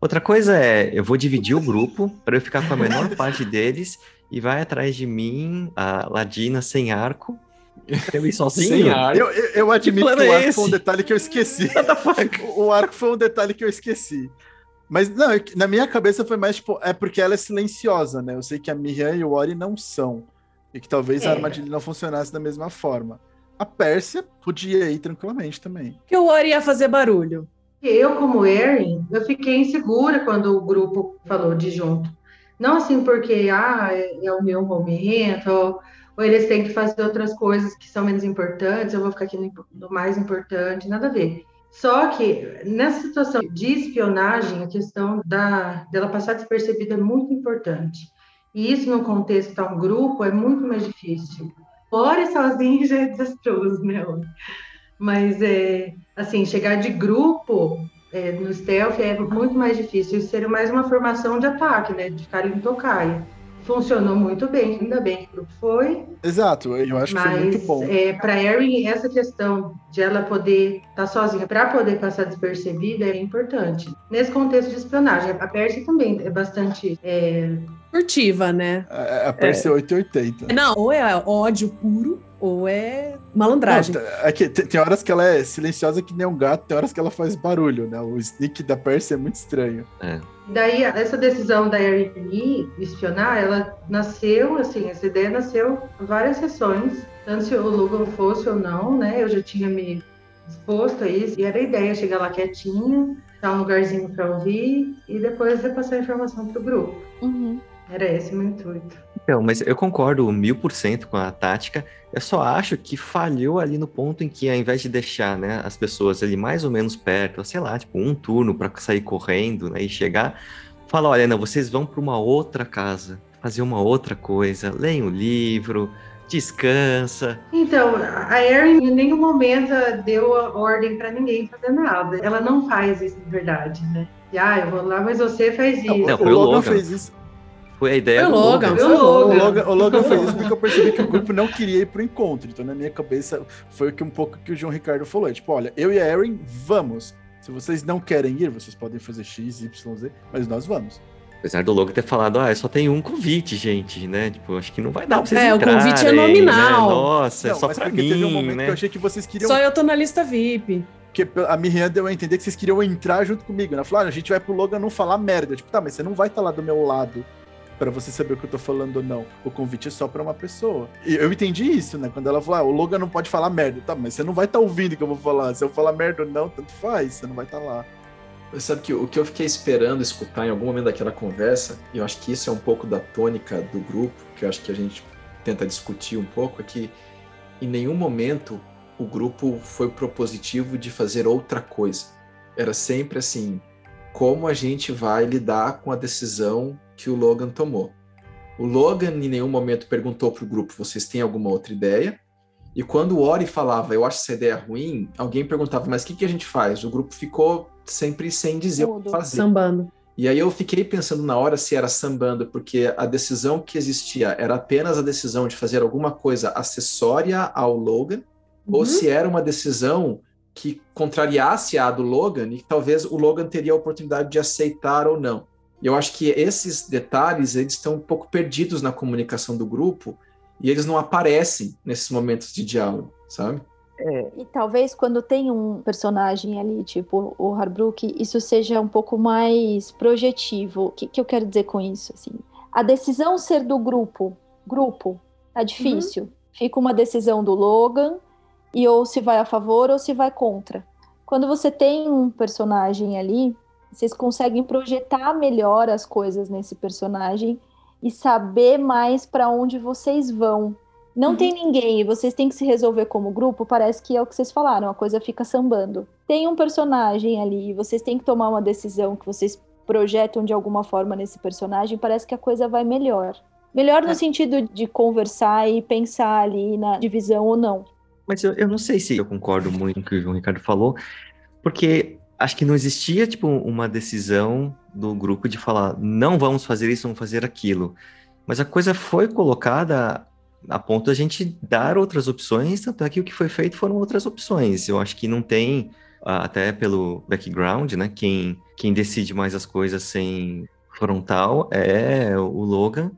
Outra coisa é, eu vou dividir o grupo para eu ficar com a menor parte deles e vai atrás de mim a Ladina sem arco Eu ir sozinho. Sem ar. Eu, eu, eu admito que, o é arco foi um detalhe que eu esqueci. Fuck? o arco foi um detalhe que eu esqueci. Mas não, é na minha cabeça foi mais tipo, é porque ela é silenciosa, né? Eu sei que a Miriam e o Ori não são. E que talvez a É. armadilha não funcionasse da mesma forma. A Pérsia podia ir tranquilamente também. Que o Ori ia fazer barulho. Eu, como Erin, eu fiquei insegura quando o grupo falou de junto. Não assim porque ah, é, é o meu momento, ou, ou eles têm que fazer outras coisas que são menos importantes, eu vou ficar aqui no, no mais importante, nada a ver. Só que nessa situação de espionagem, a questão da, dela passar despercebida é muito importante. E isso, no contexto de um grupo, é muito mais difícil. Ore sozinho já é desastroso, né? Mas, é, assim, chegar de grupo é, no stealth é muito mais difícil. Isso seria mais uma formação de ataque, né? De ficar em tocaia. Funcionou muito bem, ainda bem que o grupo foi. Exato, eu acho que foi muito Mas bom. é, para Erin, essa questão de ela poder estar sozinha para poder passar despercebida é importante. Nesse contexto de espionagem, a Percy também é bastante. é, Furtiva, né? A, a Pérsia é 880. Não, ou é ódio puro, ou é malandragem. Não, é que tem, tem horas que ela é silenciosa que nem um gato, tem horas que ela faz barulho, né? O sneak da Pérsia é muito estranho. Daí, essa decisão da ir espionar, ela nasceu, assim, essa ideia nasceu em várias sessões, tanto se o Logan fosse ou não, né? Eu já tinha me disposto a isso, e era a ideia chegar lá quietinha, dar um lugarzinho para ouvir e depois repassar a informação para o grupo. Uhum. Era esse o meu intuito. Então, mas eu concordo mil por cento com a tática. Eu só acho que falhou ali no ponto em que, ao invés de deixar né, as pessoas ali mais ou menos perto, sei lá, tipo um turno para sair correndo né, e chegar, fala: olha, não, vocês vão para uma outra casa, fazer uma outra coisa, leem o livro, descansa. Então, a Erin em nenhum momento deu a ordem para ninguém fazer nada. Ela não faz isso de verdade, né? E, ah, eu vou lá, mas você faz isso. Não, o Logan, Logan. fez isso. Foi a ideia Foi do o Logan, Logan. Foi O o Logan. Logan, o Logan fez isso porque eu percebi que o grupo não queria ir pro encontro. Então, na minha cabeça, foi o que um pouco que o João Ricardo falou. É, tipo, olha, eu e a Erin vamos. Se vocês não querem ir, vocês podem fazer X, Y, Z, mas nós vamos. Apesar do Logan ter falado, ah, só tem um convite, gente, né? Tipo, acho que não vai dar pra vocês É, o entrarem, convite é né? nominal. Nossa, é não, só mas pra porque mim, teve um momento né? que eu achei que vocês queriam. Só eu tô na lista VIP. Porque a Miriam deu a entender que vocês queriam entrar junto comigo. Ela falou: ah, a gente vai pro Logan não falar merda. Tipo, tá, mas você não vai estar lá do meu lado pra você saber o que eu tô falando ou não. O convite é só pra uma pessoa. E eu entendi isso, né? Quando ela falou: ah, o Logan não pode falar merda. Tá, mas você não vai estar ouvindo o que eu vou falar. Se eu falar merda ou não, tanto faz, você não vai estar lá. Mas Sabe que o que eu fiquei esperando escutar em algum momento daquela conversa, e eu acho que isso é um pouco da tônica do grupo, que eu acho que a gente tenta discutir um pouco, é que em nenhum momento o grupo foi propositivo de fazer outra coisa. Era sempre assim: como a gente vai lidar com a decisão que o Logan tomou. O Logan em nenhum momento perguntou para o grupo: vocês têm alguma outra ideia? E quando o Ori falava, eu acho essa ideia ruim, alguém perguntava, mas o que, que a gente faz? O grupo ficou sempre sem dizer o que fazer. Sambando. E aí eu fiquei pensando na hora se era sambando, porque a decisão que existia era apenas a decisão de fazer alguma coisa acessória ao Logan, ou Uhum. se era uma decisão que contrariasse a do Logan e que talvez o Logan teria a oportunidade de aceitar ou não. E eu acho que esses detalhes eles estão um pouco perdidos na comunicação do grupo e eles não aparecem nesses momentos de diálogo, sabe? E talvez quando tem um personagem ali, tipo o Harbrook, isso seja um pouco mais projetivo. O que, que eu quero dizer com isso? Assim, a decisão ser do grupo, grupo, tá difícil. Fica uma decisão do Logan, e ou se vai a favor ou se vai contra. Quando você tem um personagem ali, vocês conseguem projetar melhor as coisas nesse personagem e saber mais para onde vocês vão. Não tem ninguém e vocês têm que se resolver como grupo, parece que é o que vocês falaram, a coisa fica sambando. Tem um personagem ali e vocês têm que tomar uma decisão que vocês projetam de alguma forma nesse personagem, parece que a coisa vai melhor. Melhor no É. sentido de conversar e pensar ali na divisão ou não. Mas eu, eu não sei se eu concordo muito com o que o João Ricardo falou, porque acho que não existia, tipo, uma decisão do grupo de falar, não vamos fazer isso, vamos fazer aquilo. Mas a coisa foi colocada a ponto de a gente dar outras opções, tanto é que o que foi feito foram outras opções. Eu acho que não tem, até pelo background, né, quem, quem decide mais as coisas sem frontal é o Logan.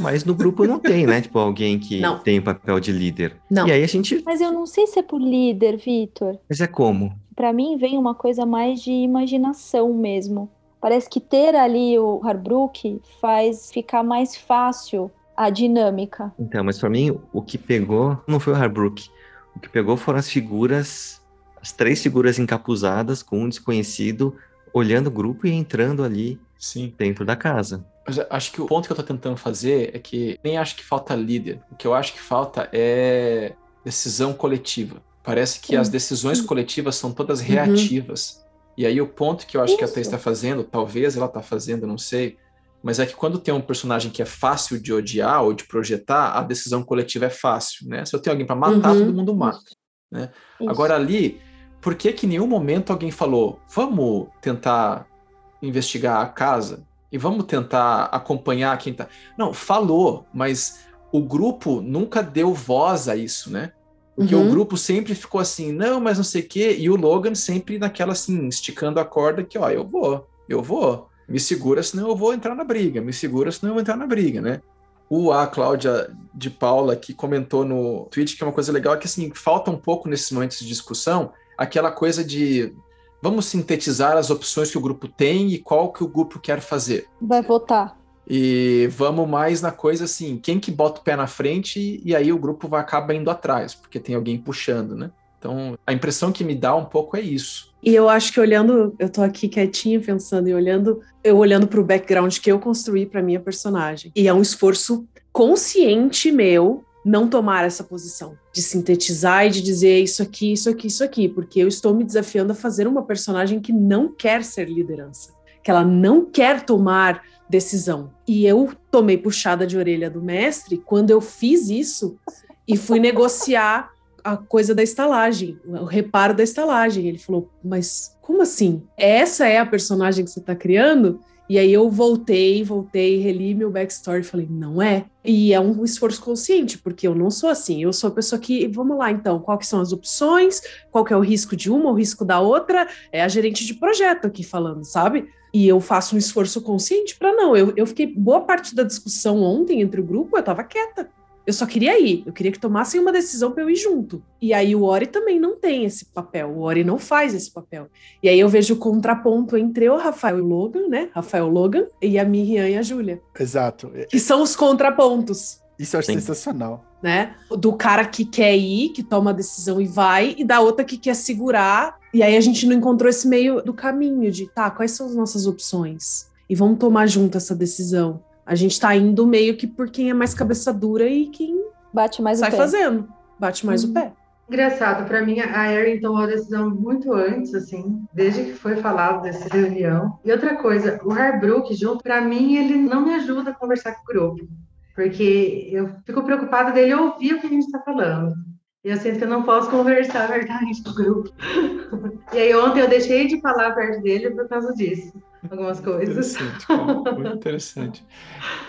Mas no grupo não tem, né? Tipo, alguém que Não. tem o papel de líder. Não. E aí a gente. Mas eu não sei se é por líder, Vitor. Mas é como? Pra mim vem uma coisa mais de imaginação mesmo. Parece que ter ali o Harbrook faz ficar mais fácil a dinâmica. Então, mas pra mim, o que pegou não foi o Harbrook. O que pegou foram as figuras, as três figuras encapuzadas com um desconhecido, olhando o grupo e entrando ali Sim. dentro da casa. Mas acho que o ponto que eu tô tentando fazer é que nem acho que falta líder. O que eu acho que falta é decisão coletiva. Parece que Sim. as decisões coletivas são todas reativas. E aí o ponto que eu acho que a Isso. Thaís está fazendo, talvez ela tá fazendo, não sei, mas é que quando tem um personagem que é fácil de odiar ou de projetar, a decisão coletiva é fácil, né? Se eu tenho alguém para matar, Uhum. todo mundo mata. Isso. Agora ali, por que que em nenhum momento alguém falou, vamos tentar investigar a casa e vamos tentar acompanhar quem tá. Não, falou, mas o grupo nunca deu voz a isso, né? Porque Uhum. o grupo sempre ficou assim, não, mas não sei o quê, e o Logan sempre naquela assim, esticando a corda que, ó, eu vou, eu vou, me segura, senão eu vou entrar na briga, me segura, senão eu vou entrar na briga, né? O a Cláudia de Paula que comentou no tweet que é uma coisa legal é que assim, falta um pouco nesses momentos de discussão aquela coisa de vamos sintetizar as opções que o grupo tem e qual que o grupo quer fazer. Vai votar. E vamos mais na coisa assim, quem que bota o pé na frente e aí o grupo vai acaba indo atrás, porque tem alguém puxando, né? Então, a impressão que me dá um pouco é isso. E eu acho que olhando, eu tô aqui quietinha pensando e olhando, eu olhando pro background que eu construí pra minha personagem. E é um esforço consciente meu não tomar essa posição, de sintetizar e de dizer isso aqui, isso aqui, isso aqui, porque eu estou me desafiando a fazer uma personagem que não quer ser liderança, que ela não quer tomar decisão. E eu tomei puxada de orelha do mestre quando eu fiz isso e fui negociar a coisa da estalagem, o reparo da estalagem. Ele falou, mas como assim? Essa é a personagem que você está criando? E aí eu voltei, voltei, reli meu backstory e falei, não é. E é um esforço consciente, porque eu não sou assim. Eu sou a pessoa que, vamos lá então, quais são as opções, qual que é o risco de uma, o risco da outra. É a gerente de projeto aqui falando, sabe? E eu faço um esforço consciente para não. Eu, eu fiquei boa parte da discussão ontem entre o grupo, eu tava quieta. Eu só queria ir, eu queria que tomassem uma decisão para eu ir junto. E aí o Ori também não tem esse papel, o Ori não faz esse papel. E aí eu vejo o contraponto entre o Rafael e o Logan, né? Rafael Logan e a Miriam e a Júlia, Exato. que são os contrapontos, Isso eu acho Sim. sensacional. né? Do cara que quer ir, que toma a decisão e vai, e da outra que quer segurar. E aí a gente não encontrou esse meio do caminho de, tá, quais são as nossas opções? E vamos tomar junto essa decisão. A gente tá indo meio que por quem é mais cabeça dura e quem Bate mais sai o pé. fazendo. Bate mais Uhum. o pé. Engraçado, para mim a Erin tomou a decisão muito antes, assim, desde que foi falado dessa reunião. E outra coisa, o Harbrook junto, para mim, ele não me ajuda a conversar com o grupo, porque eu fico preocupada dele ouvir o que a gente está falando. E eu sinto que eu não posso conversar a verdade com o grupo. E aí ontem eu deixei de falar perto dele por causa disso, algumas coisas. Interessante, cara. Muito interessante.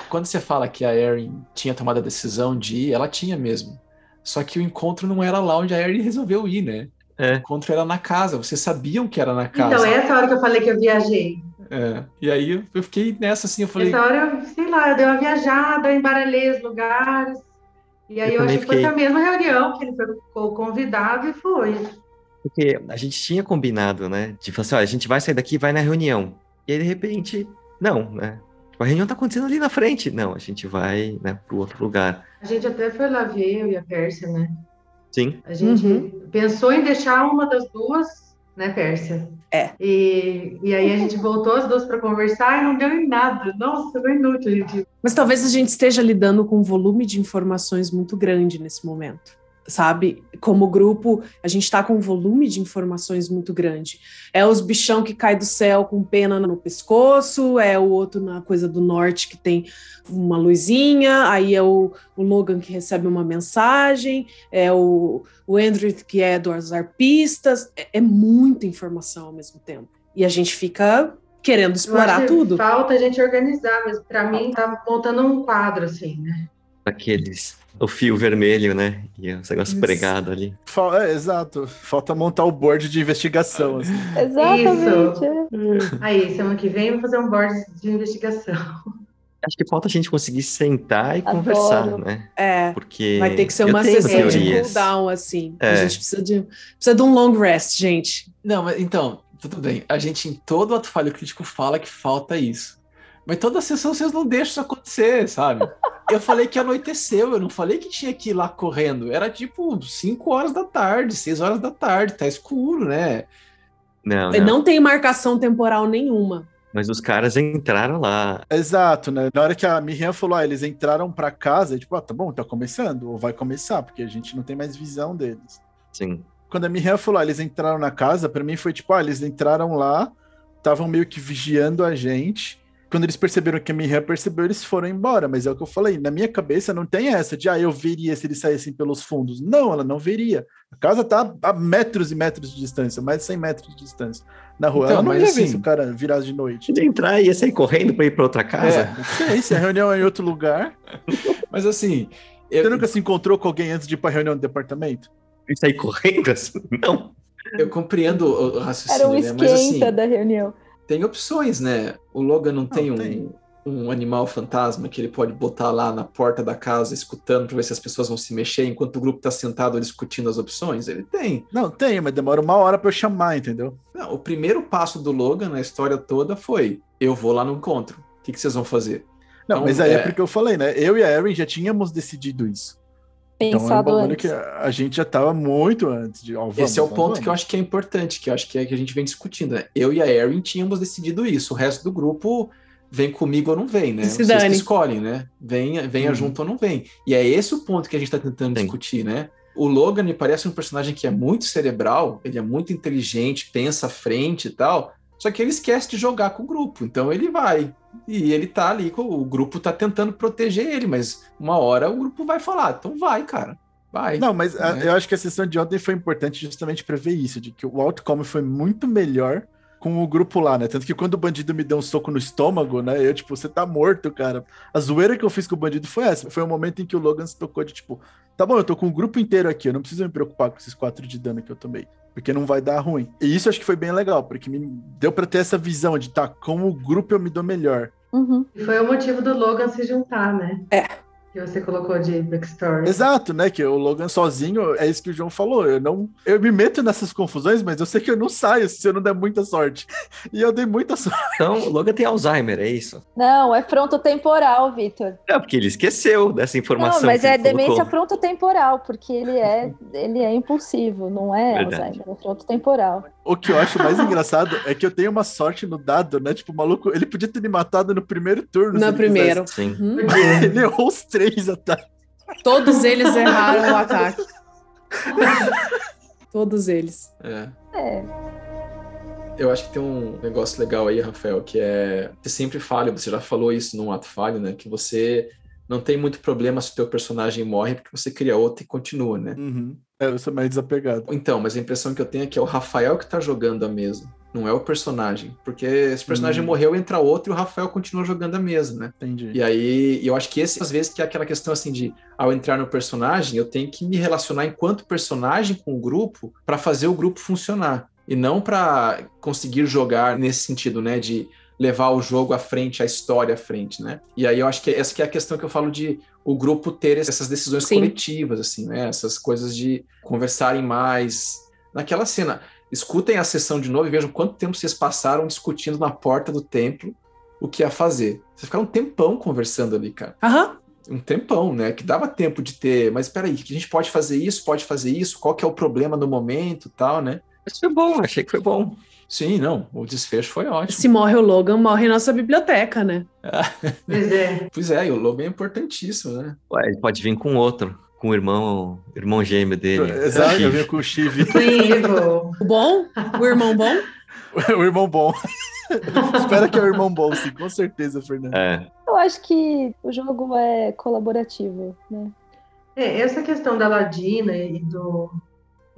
Quando você fala que a Erin tinha tomado a decisão de ir, ela tinha mesmo. Só que o encontro não era lá onde a Erin resolveu ir, né? É. O encontro era na casa. Vocês sabiam que era na casa. Então, essa hora que eu falei que eu viajei. É. E aí eu- fiquei nessa assim, eu falei, Essa hora, eu, sei lá, eu dei uma viajada, embaralhei os lugares. E aí Eu eu, achei que foi fiquei- a mesma reunião que ele foi ficou convidado e foi. Porque a gente tinha combinado, né? De falar assim, olha, a gente vai sair daqui e vai na reunião. E aí, de repente, não, né? Tipo, a reunião tá acontecendo ali na frente. Não, a gente vai, né, pro outro lugar. A gente até foi lá ver, eu e a Pérsia, né? Sim. A gente Uhum. pensou em deixar uma das duas, né, Pérsia? É. E, e aí a gente voltou as duas para conversar e não deu em nada. Nossa, foi inútil, gente. Mas talvez a gente esteja lidando com um volume de informações muito grande nesse momento. Sabe? Como grupo, a gente está com um volume de informações muito grande. É os bichão que cai do céu com pena no pescoço, é o outro na coisa do norte que tem uma luzinha, aí é o, o Logan que recebe uma mensagem, é o, o Andrew que é dos arpistas. É, é muita informação ao mesmo tempo. E a gente fica querendo explorar que tudo. Falta a gente organizar, mas para mim tá montando um quadro, assim, né? Aqueles. O fio vermelho, né? E os negócios Isso. pregados ali. Fa- É, exato. Falta montar o board de investigação. assim. Exatamente. é. Aí, semana que vem, eu vou fazer um board de investigação. Acho que falta a gente conseguir sentar e Adoro. conversar, né? É. Porque Vai ter que ser uma sessão de cooldown, assim. A É. gente precisa de, precisa de um long rest, gente. Não, mas então, tudo bem. A gente em todo ato falho crítico fala que falta isso. Mas toda sessão vocês não deixam isso acontecer, sabe? Eu falei que anoiteceu, eu não falei que tinha que ir lá correndo. Era tipo 5 horas da tarde, 6 horas da tarde, tá escuro, né? Não, Não, não. tem marcação temporal nenhuma. Mas os caras entraram lá. Exato, né? Na hora que a Miriam falou, ah, eles entraram pra casa, tipo, ah, tá bom, tá começando, ou vai começar, porque a gente não tem mais visão deles. Sim. Quando a Miriam falou, ah, eles entraram na casa, pra mim foi tipo, ah, eles entraram lá, estavam meio que vigiando a gente. Quando eles perceberam que a Miriam percebeu, eles foram embora. Mas é o que eu falei, na minha cabeça não tem essa de, ah, eu veria se eles saíssem pelos fundos. Não, ela não veria. A casa tá a metros e metros de distância, mais de 100 metros de distância. Na rua, Então, ela não ia ver assim- se o cara virasse de noite. De entrar e ia sair correndo pra ir pra outra casa. É. Não sei, se a reunião é em outro lugar. Mas assim, eu, Você nunca se encontrou com alguém antes de ir pra reunião do departamento? E sair correndo assim? Não. eu compreendo o o Era raciocínio, um né? Mas assim, esquenta da reunião. Tem opções, né? O Logan não, tem, um, tem. um animal fantasma que ele pode botar lá na porta da casa, escutando para ver se as pessoas vão se mexer enquanto o grupo tá sentado discutindo as opções? Ele tem. Não, tem, mas demora uma hora pra eu chamar, entendeu? Não, o primeiro passo do Logan na história toda foi: eu vou lá no encontro. O que, que vocês vão fazer? Não, Então, mas aí é... é- porque eu falei, né? Eu e a Erin já tínhamos decidido isso. Então é um Pensado antes. que a gente já tava muito antes de. ó, vamos, Esse é o vamos, ponto vamos. que eu acho que é importante, que eu acho que é que a gente vem discutindo. Né? Eu e a Erin tínhamos decidido isso. O resto do grupo vem comigo ou não vem, né? Se Vocês escolhem, né? Venha, venha Uhum. junto ou não vem. E é esse o ponto que a gente está tentando Sim. discutir, né? O Logan me parece um personagem que é muito cerebral, ele é muito inteligente, pensa à frente e tal, só que ele esquece de jogar com o grupo. Então ele vai. E ele tá ali, o grupo tá tentando proteger ele, mas uma hora o grupo vai falar, então vai, cara. Vai. Não, mas a- né? eu acho que a sessão de ontem foi importante justamente pra ver isso, de que o outcome foi muito melhor com o grupo lá, né? Tanto que quando o bandido me deu um soco no estômago, né? Eu, tipo, você tá morto, cara. A zoeira que eu fiz com o bandido foi essa. Foi o momento em que o Logan se tocou de, tipo, tá bom, eu tô com o grupo inteiro aqui, eu não preciso me preocupar com esses quatro de dano que eu tomei. Porque não vai dar ruim. E isso acho que foi bem legal, porque me deu pra ter essa visão de, tá, como o grupo eu me dou melhor. Uhum. E foi o motivo do Logan se juntar, né? É. Que você colocou de backstory. Exato, né? Que o Logan sozinho, é isso que o João falou. Eu não. Eu me meto nessas confusões, mas eu sei que eu não saio se eu não der muita sorte. E eu dei muita sorte. Então, o Logan tem Alzheimer, é isso? Não, é frontotemporal, Vitor. É, porque ele esqueceu dessa informação. Não, mas que é demência frontotemporal, porque ele é, ele é impulsivo, não é Verdade. Alzheimer, é frontotemporal. O que eu acho mais engraçado é que eu tenho uma sorte no dado, né? Tipo, o maluco, ele podia ter me matado no primeiro turno. No primeiro. Sim. Hum? Ele errou os três ataques. Todos eles erraram o ataque. Todos eles. É. É, Eu acho que tem um negócio legal aí, Rafael, que é você sempre falha, você já falou isso num ato falho, né? Que você não tem muito problema se o teu personagem morre, porque você cria outro e continua, né? Uhum. É, eu sou mais desapegado. Então, mas a impressão que eu tenho é que é o Rafael que tá jogando a mesa, não é o personagem. Porque esse personagem Hum. morreu, entra outro e o Rafael continua jogando a mesa, né? Entendi. E aí, eu acho que esse, às vezes, que é aquela questão assim de, ao entrar no personagem, eu tenho que me relacionar enquanto personagem com o grupo para fazer o grupo funcionar. E não para conseguir jogar nesse sentido, né? De levar o jogo à frente, a história à frente, né? E aí eu acho que essa que é a questão que eu falo de o grupo ter essas decisões Sim. coletivas, assim, né? Essas coisas de conversarem mais. Naquela cena, escutem a sessão de novo e vejam quanto tempo vocês passaram discutindo na porta do templo o que ia fazer. Vocês ficaram um tempão conversando ali, cara. Aham. Um tempão, né? Que dava tempo de ter, mas peraí, que a gente pode fazer isso, pode fazer isso, qual que é o problema no momento tal, né? Mas foi bom, achei que foi bom. Sim, não, o desfecho foi ótimo. Se morre o Logan, morre nossa biblioteca, né? Pois é. Pois é, e o Logan é importantíssimo, né? Ué, ele pode vir com outro, com o irmão, irmão gêmeo dele. Exato, eu venho com o Chive, Evil. O bom? O irmão bom? o irmão bom. Espera que é o irmão bom, sim, com certeza, Fernando. É, eu acho que o jogo é colaborativo, né? É, essa questão da Ladina e do,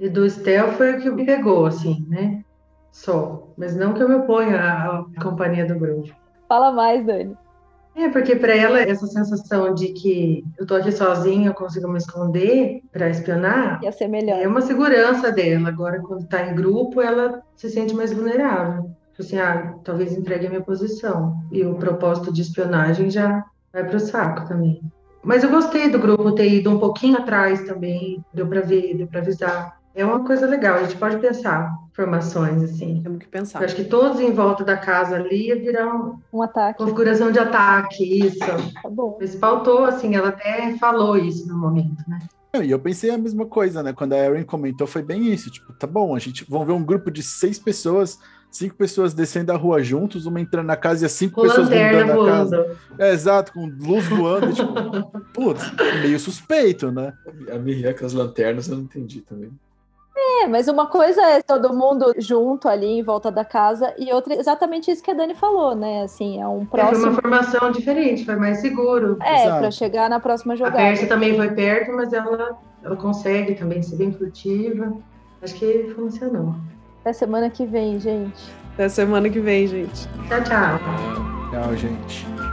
e do Stel foi o que me pegou, assim, né? Só. Mas não que eu me oponha à, à companhia do grupo. Fala mais, Dani. É, porque para ela, essa sensação de que eu tô aqui sozinha, eu consigo me esconder para espionar, Ia ser é melhor. uma segurança dela. Agora, quando tá em grupo, ela se sente mais vulnerável. Tipo Assim, ah, talvez entregue a minha posição. E o propósito de espionagem já, vai pro saco também. Mas eu gostei do grupo ter ido um pouquinho atrás também, deu para ver, deu para avisar. É uma coisa legal, a gente pode pensar formações assim. Temos que pensar. Eu acho que todos em volta da casa ali ia virar um- Um ataque. configuração de ataque, isso. Tá bom. Mas faltou, assim, ela até falou isso no momento, né? E eu pensei a mesma coisa, né? Quando a Erin comentou, foi bem isso. Tipo, tá bom, a gente vamos ver um grupo de seis pessoas, cinco pessoas descendo a rua juntos, uma entrando na casa e as cinco Com pessoas lanterna mudando a casa. voando. É, exato, com luz voando, tipo, putz, meio suspeito, né? A Miriam com as lanternas eu não entendi também. É, mas uma coisa é todo mundo junto ali em volta da casa e outra é exatamente isso que a Dani falou, né? Assim, é um É, foi uma próximo. formação diferente, foi mais seguro. É, pra chegar na próxima A jogada. Pérsia também foi perto, mas ela, ela consegue também ser bem furtiva. Acho que funcionou. Até semana que vem, gente. Até semana que vem, gente. Tchau, tchau. Tchau, gente.